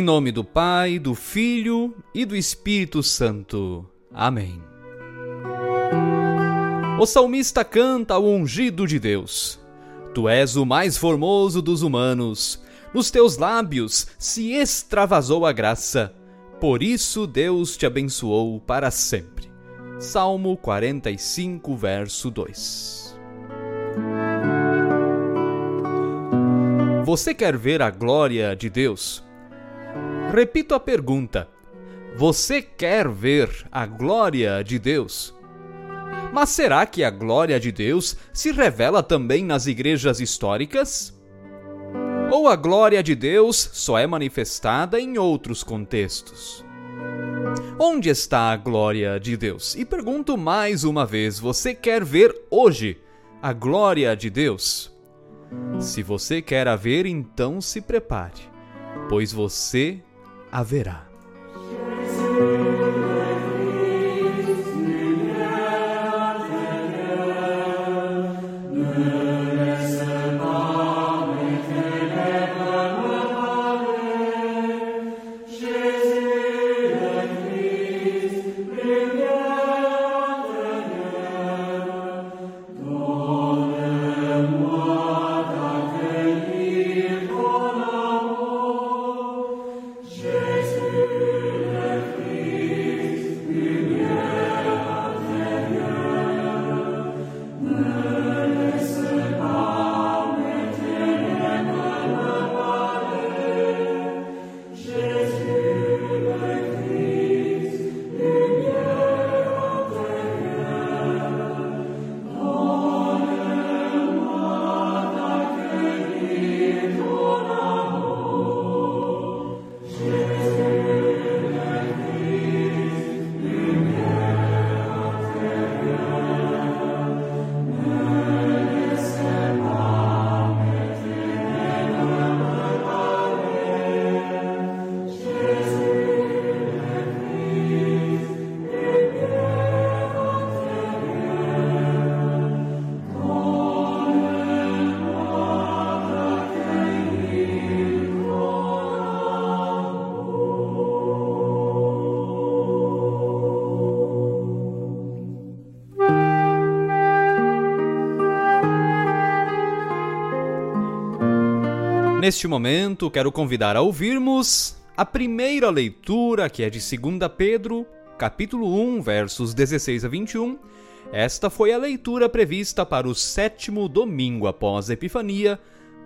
Em nome do Pai, do Filho e do Espírito Santo. Amém. O salmista canta ao ungido de Deus: Tu és o mais formoso dos humanos, nos teus lábios se extravasou a graça, por isso Deus te abençoou para sempre. Salmo 45, verso 2. Você quer ver a glória de Deus? Repito a pergunta: Você quer ver a glória de Deus? Mas será que a glória de Deus se revela também nas igrejas históricas? Ou a glória de Deus só é manifestada em outros contextos? Onde está a glória de Deus? E pergunto mais uma vez: você quer ver hoje a glória de Deus? Se você quer a ver, então se prepare, pois você haverá. Neste momento, quero convidar a ouvirmos a primeira leitura, que é de 2 Pedro, capítulo 1, versos 16 a 21. Esta foi a leitura prevista para o sétimo domingo após a Epifania,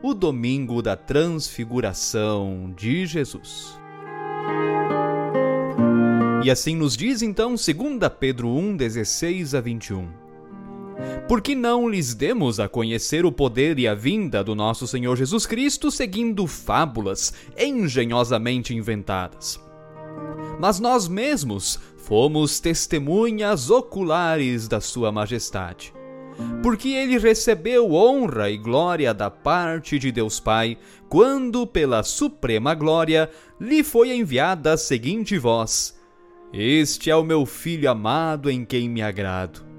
o domingo da transfiguração de Jesus. E assim nos diz então 2 Pedro 1, 16 a 21. Por que não lhes demos a conhecer o poder e a vinda do nosso Senhor Jesus Cristo seguindo fábulas engenhosamente inventadas? Mas nós mesmos fomos testemunhas oculares da Sua Majestade. Porque ele recebeu honra e glória da parte de Deus Pai, quando, pela suprema glória, lhe foi enviada a seguinte voz: Este é o meu filho amado em quem me agrado.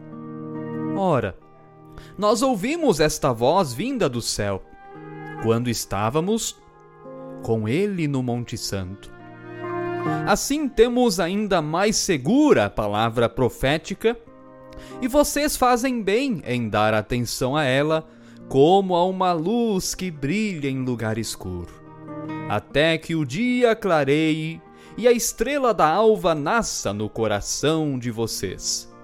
Ora, nós ouvimos esta voz vinda do céu quando estávamos com ele no Monte Santo. Assim temos ainda mais segura a palavra profética, e vocês fazem bem em dar atenção a ela como a uma luz que brilha em lugar escuro, até que o dia clareie e a estrela da alva nasça no coração de vocês.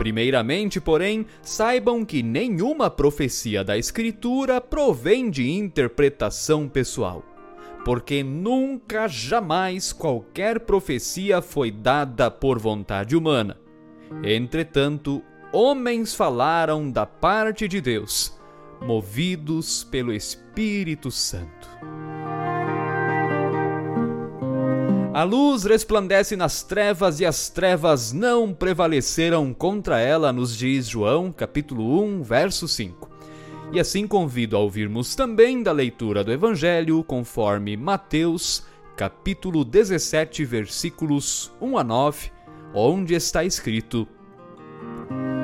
Primeiramente, porém, saibam que nenhuma profecia da Escritura provém de interpretação pessoal, porque nunca, jamais qualquer profecia foi dada por vontade humana. Entretanto, homens falaram da parte de Deus, movidos pelo Espírito Santo. A luz resplandece nas trevas e as trevas não prevaleceram contra ela, nos diz João, capítulo 1, verso 5. E assim convido a ouvirmos também da leitura do Evangelho conforme Mateus, capítulo 17, versículos 1 a 9, onde está escrito: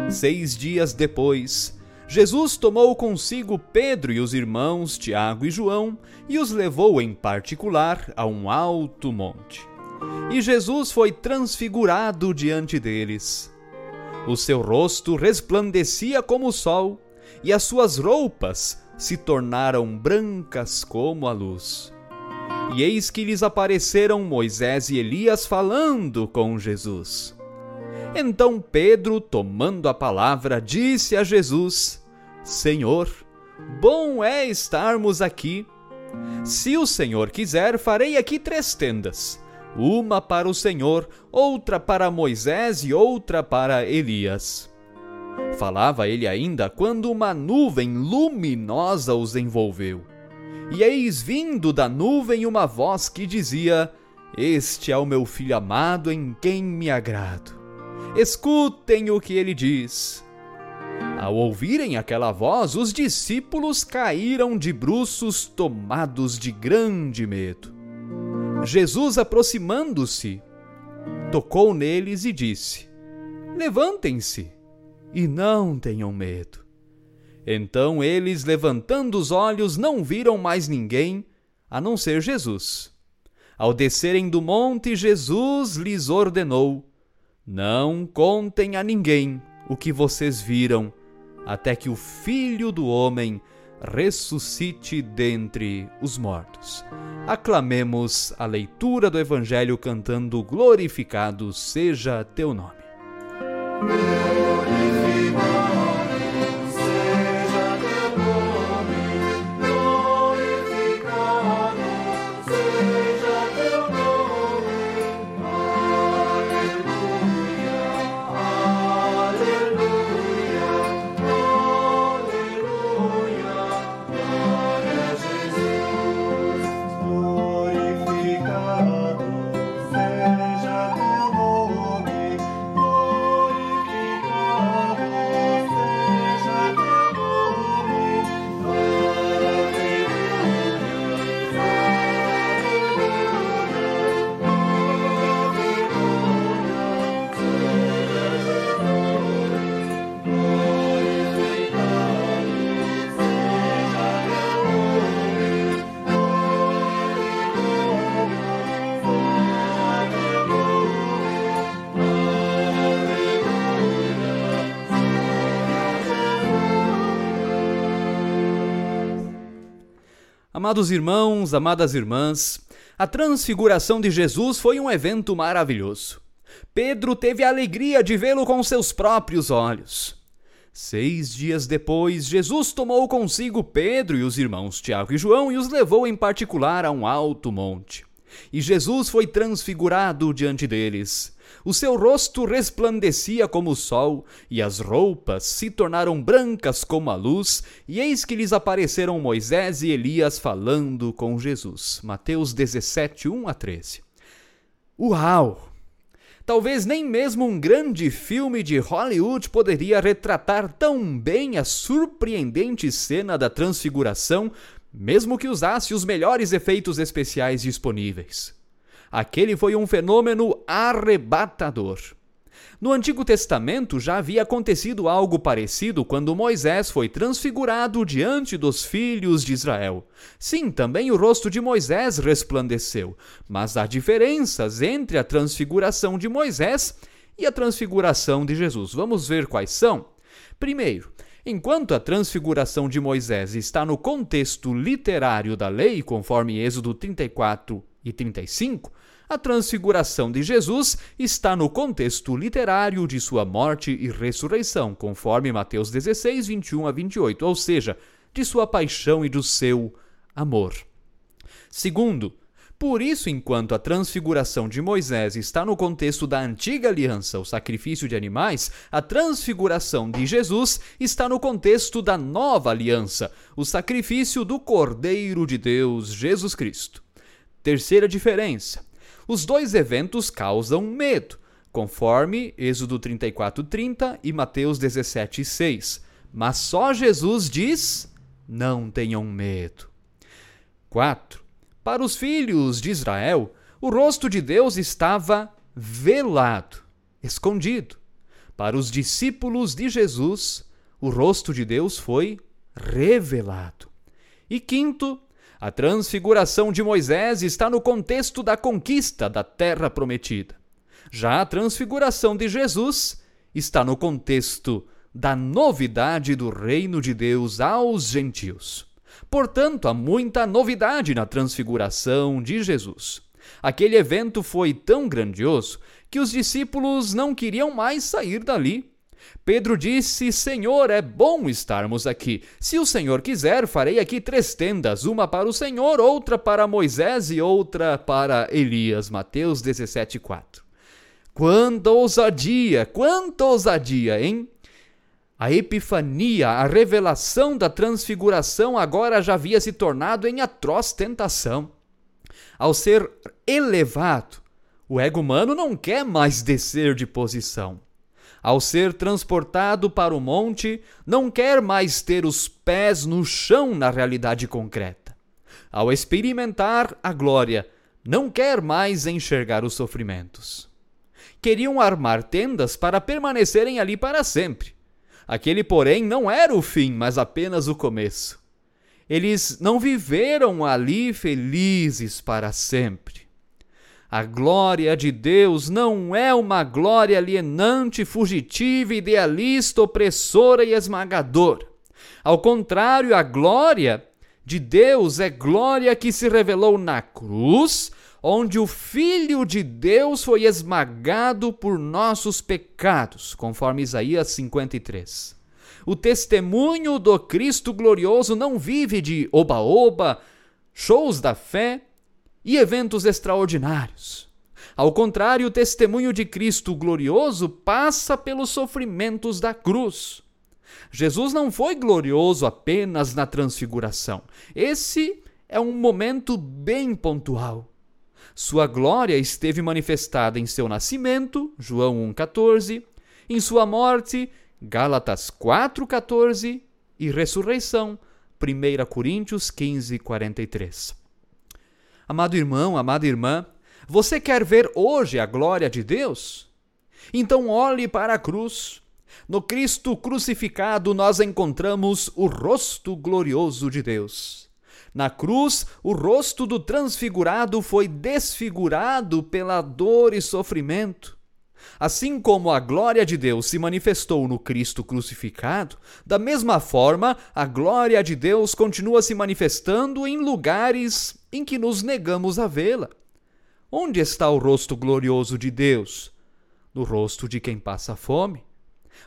Seis dias depois, Jesus tomou consigo Pedro e os irmãos Tiago e João e os levou em particular a um alto monte. E Jesus foi transfigurado diante deles. O seu rosto resplandecia como o sol, e as suas roupas se tornaram brancas como a luz. E eis que lhes apareceram Moisés e Elias falando com Jesus. Então Pedro, tomando a palavra, disse a Jesus: Senhor, bom é estarmos aqui. Se o Senhor quiser, farei aqui três tendas: uma para o Senhor, outra para Moisés e outra para Elias. Falava ele ainda quando uma nuvem luminosa os envolveu. E eis vindo da nuvem uma voz que dizia: Este é o meu filho amado em quem me agrado escutem o que ele diz. Ao ouvirem aquela voz, os discípulos caíram de bruços, tomados de grande medo. Jesus, aproximando-se, tocou neles e disse: Levantem-se e não tenham medo. Então eles, levantando os olhos, não viram mais ninguém a não ser Jesus. Ao descerem do monte, Jesus lhes ordenou: não contem a ninguém o que vocês viram, até que o Filho do Homem ressuscite dentre os mortos. Aclamemos a leitura do Evangelho cantando Glorificado seja teu nome. Amados irmãos, amadas irmãs, a transfiguração de Jesus foi um evento maravilhoso. Pedro teve a alegria de vê-lo com seus próprios olhos. Seis dias depois, Jesus tomou consigo Pedro e os irmãos Tiago e João e os levou em particular a um alto monte. E Jesus foi transfigurado diante deles. O seu rosto resplandecia como o sol, e as roupas se tornaram brancas como a luz, e eis que lhes apareceram Moisés e Elias falando com Jesus. Mateus 17, 1 a 13. Uau! Talvez nem mesmo um grande filme de Hollywood poderia retratar tão bem a surpreendente cena da transfiguração, mesmo que usasse os melhores efeitos especiais disponíveis. Aquele foi um fenômeno arrebatador. No Antigo Testamento já havia acontecido algo parecido quando Moisés foi transfigurado diante dos filhos de Israel. Sim, também o rosto de Moisés resplandeceu, mas há diferenças entre a transfiguração de Moisés e a transfiguração de Jesus. Vamos ver quais são? Primeiro, Enquanto a transfiguração de Moisés está no contexto literário da lei, conforme Êxodo 34 e 35, a transfiguração de Jesus está no contexto literário de sua morte e ressurreição, conforme Mateus 16, 21 a 28, ou seja, de sua paixão e do seu amor. Segundo, por isso, enquanto a transfiguração de Moisés está no contexto da antiga aliança, o sacrifício de animais, a transfiguração de Jesus está no contexto da nova aliança, o sacrifício do Cordeiro de Deus, Jesus Cristo. Terceira diferença: os dois eventos causam medo, conforme Êxodo 34:30 e Mateus 17:6. Mas só Jesus diz: não tenham medo. 4. Para os filhos de Israel, o rosto de Deus estava velado, escondido. Para os discípulos de Jesus, o rosto de Deus foi revelado. E quinto, a transfiguração de Moisés está no contexto da conquista da terra prometida. Já a transfiguração de Jesus está no contexto da novidade do reino de Deus aos gentios. Portanto, há muita novidade na transfiguração de Jesus. Aquele evento foi tão grandioso que os discípulos não queriam mais sair dali. Pedro disse: Senhor, é bom estarmos aqui. Se o Senhor quiser, farei aqui três tendas: uma para o Senhor, outra para Moisés e outra para Elias. Mateus 17, 4. Quanta ousadia, quanta ousadia, hein? A epifania, a revelação da transfiguração agora já havia se tornado em atroz tentação. Ao ser elevado, o ego humano não quer mais descer de posição. Ao ser transportado para o monte, não quer mais ter os pés no chão na realidade concreta. Ao experimentar a glória, não quer mais enxergar os sofrimentos. Queriam armar tendas para permanecerem ali para sempre Aquele, porém, não era o fim, mas apenas o começo. Eles não viveram ali felizes para sempre. A glória de Deus não é uma glória alienante, fugitiva, idealista, opressora e esmagadora. Ao contrário, a glória de Deus é glória que se revelou na cruz onde o Filho de Deus foi esmagado por nossos pecados, conforme Isaías 53. O testemunho do Cristo glorioso não vive de oba-oba, shows da fé e eventos extraordinários. Ao contrário, o testemunho de Cristo glorioso passa pelos sofrimentos da cruz. Jesus não foi glorioso apenas na transfiguração. Esse é um momento bem pontual. Sua glória esteve manifestada em seu nascimento, João 1,14, em sua morte, Gálatas 4,14 e ressurreição, 1 Coríntios 15, 43. Amado irmão, amada irmã, você quer ver hoje a glória de Deus? Então olhe para a cruz. No Cristo crucificado nós encontramos o rosto glorioso de Deus. Na cruz, o rosto do transfigurado foi desfigurado pela dor e sofrimento. Assim como a glória de Deus se manifestou no Cristo crucificado, da mesma forma, a glória de Deus continua se manifestando em lugares em que nos negamos a vê-la. Onde está o rosto glorioso de Deus? No rosto de quem passa fome.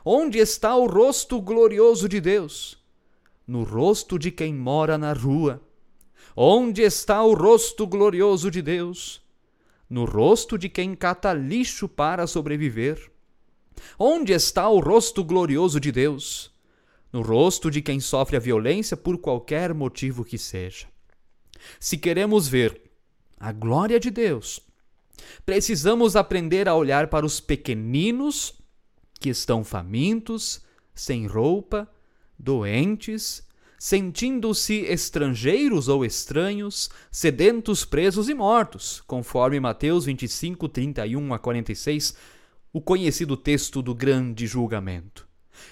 Onde está o rosto glorioso de Deus? No rosto de quem mora na rua. Onde está o rosto glorioso de Deus? No rosto de quem cata lixo para sobreviver. Onde está o rosto glorioso de Deus? No rosto de quem sofre a violência por qualquer motivo que seja. Se queremos ver a glória de Deus, precisamos aprender a olhar para os pequeninos que estão famintos, sem roupa, doentes, sentindo-se estrangeiros ou estranhos, sedentos, presos e mortos, conforme Mateus 25, 31 a 46, o conhecido texto do grande julgamento.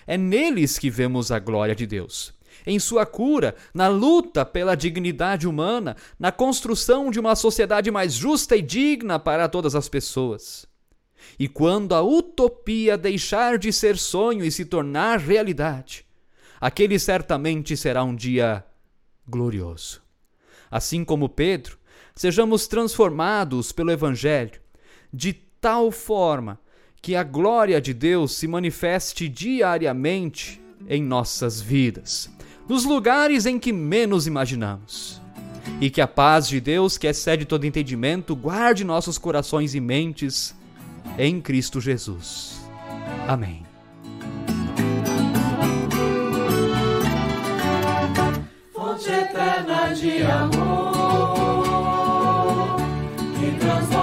É neles que vemos a glória de Deus. Em sua cura, na luta pela dignidade humana, na construção de uma sociedade mais justa e digna para todas as pessoas. E quando a utopia deixar de ser sonho e se tornar realidade, aquele certamente será um dia glorioso. Assim como Pedro, sejamos transformados pelo Evangelho de tal forma que a glória de Deus se manifeste diariamente em nossas vidas, nos lugares em que menos imaginamos. E que a paz de Deus, que excede todo entendimento, guarde nossos corações e mentes em Cristo Jesus. Amém. fonte eterna de amor que transborda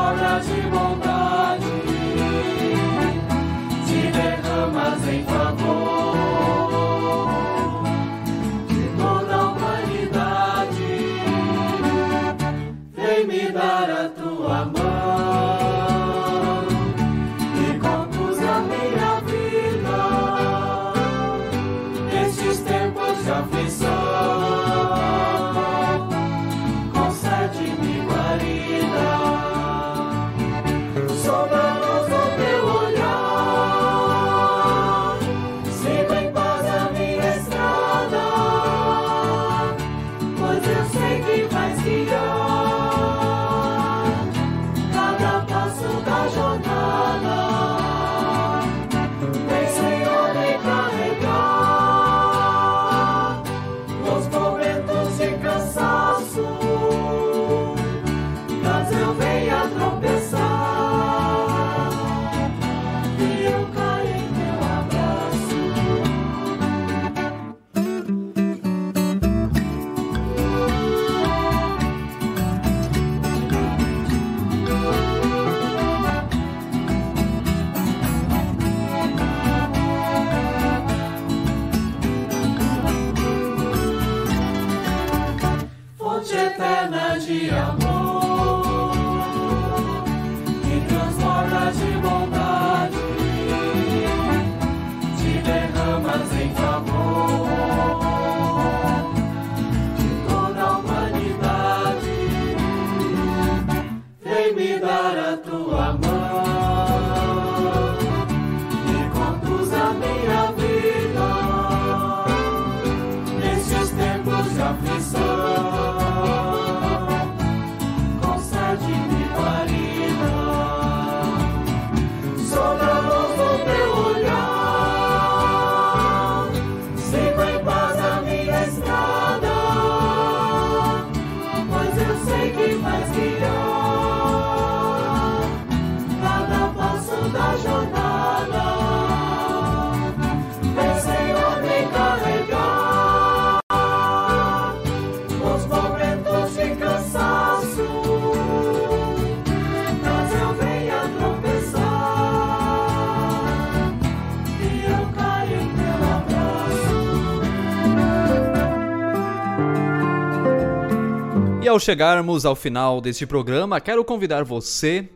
ao chegarmos ao final deste programa, quero convidar você,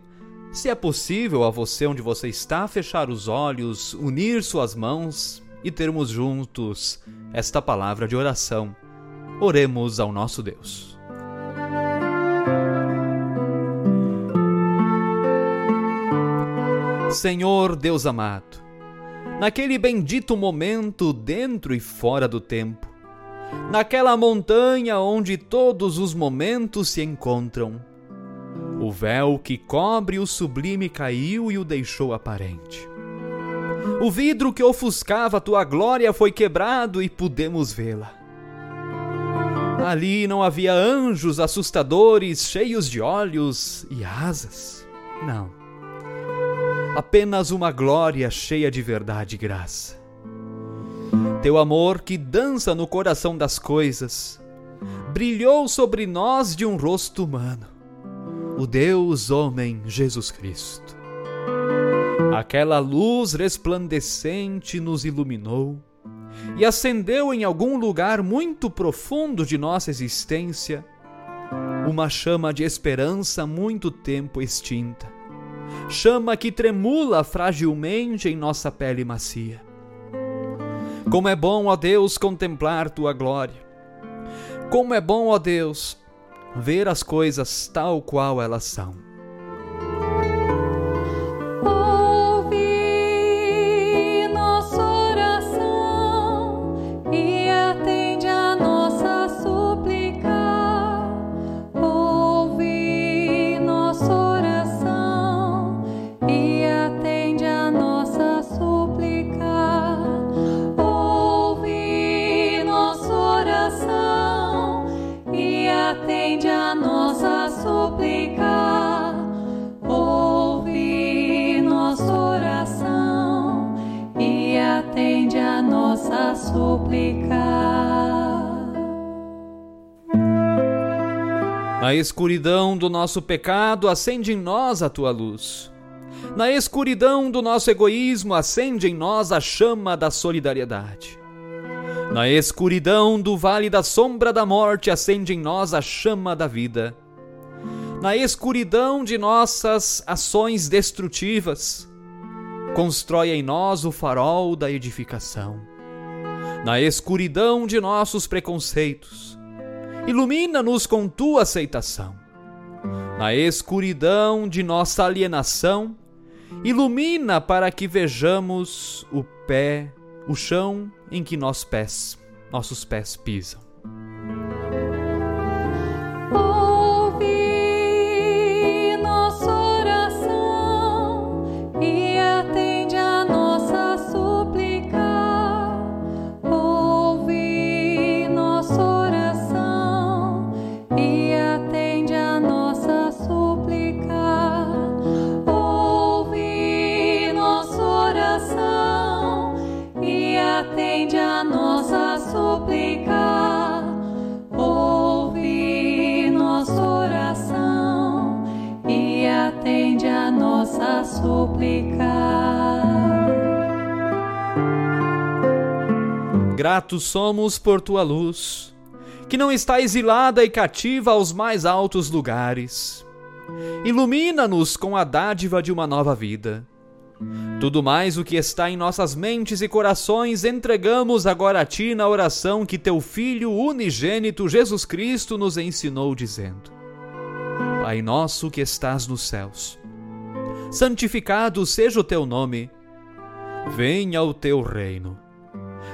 se é possível a você onde você está, fechar os olhos, unir suas mãos e termos juntos esta palavra de oração. Oremos ao nosso Deus. Senhor Deus amado, naquele bendito momento dentro e fora do tempo, naquela montanha onde todos os momentos se encontram, o véu que cobre o sublime caiu e o deixou aparente. O vidro que ofuscava tua glória foi quebrado e pudemos vê-la. Ali não havia anjos assustadores cheios de olhos e asas. Não apenas uma glória cheia de verdade e graça. Teu amor que dança no coração das coisas, brilhou sobre nós de um rosto humano, o Deus homem Jesus Cristo. Aquela luz resplandecente nos iluminou e acendeu em algum lugar muito profundo de nossa existência uma chama de esperança muito tempo extinta chama que tremula fragilmente em nossa pele macia. Como é bom, ó Deus, contemplar tua glória. Como é bom, ó Deus, ver as coisas tal qual elas são. Escuridão do nosso pecado, acende em nós a tua luz. Na escuridão do nosso egoísmo, acende em nós a chama da solidariedade. Na escuridão do vale da sombra da morte, acende em nós a chama da vida. Na escuridão de nossas ações destrutivas, constrói em nós o farol da edificação. Na escuridão de nossos preconceitos, ilumina-nos com tua aceitação. Na escuridão de nossa alienação, ilumina para que vejamos o pé, o chão em que nossos pés, nossos pés pisam. Gratos somos por tua luz, que não está exilada e cativa aos mais altos lugares. Ilumina-nos com a dádiva de uma nova vida. Tudo mais o que está em nossas mentes e corações entregamos agora a Ti na oração que Teu Filho unigênito Jesus Cristo nos ensinou, dizendo: Pai nosso que estás nos céus, santificado seja o Teu nome, venha o Teu reino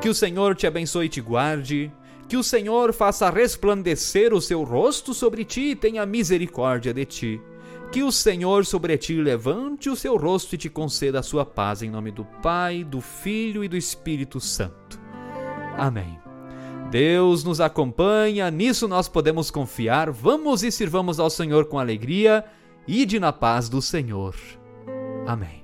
que o Senhor te abençoe e te guarde. Que o Senhor faça resplandecer o seu rosto sobre ti e tenha misericórdia de ti. Que o Senhor sobre ti levante o seu rosto e te conceda a sua paz, em nome do Pai, do Filho e do Espírito Santo. Amém. Deus nos acompanha, nisso nós podemos confiar. Vamos e sirvamos ao Senhor com alegria. e de na paz do Senhor. Amém.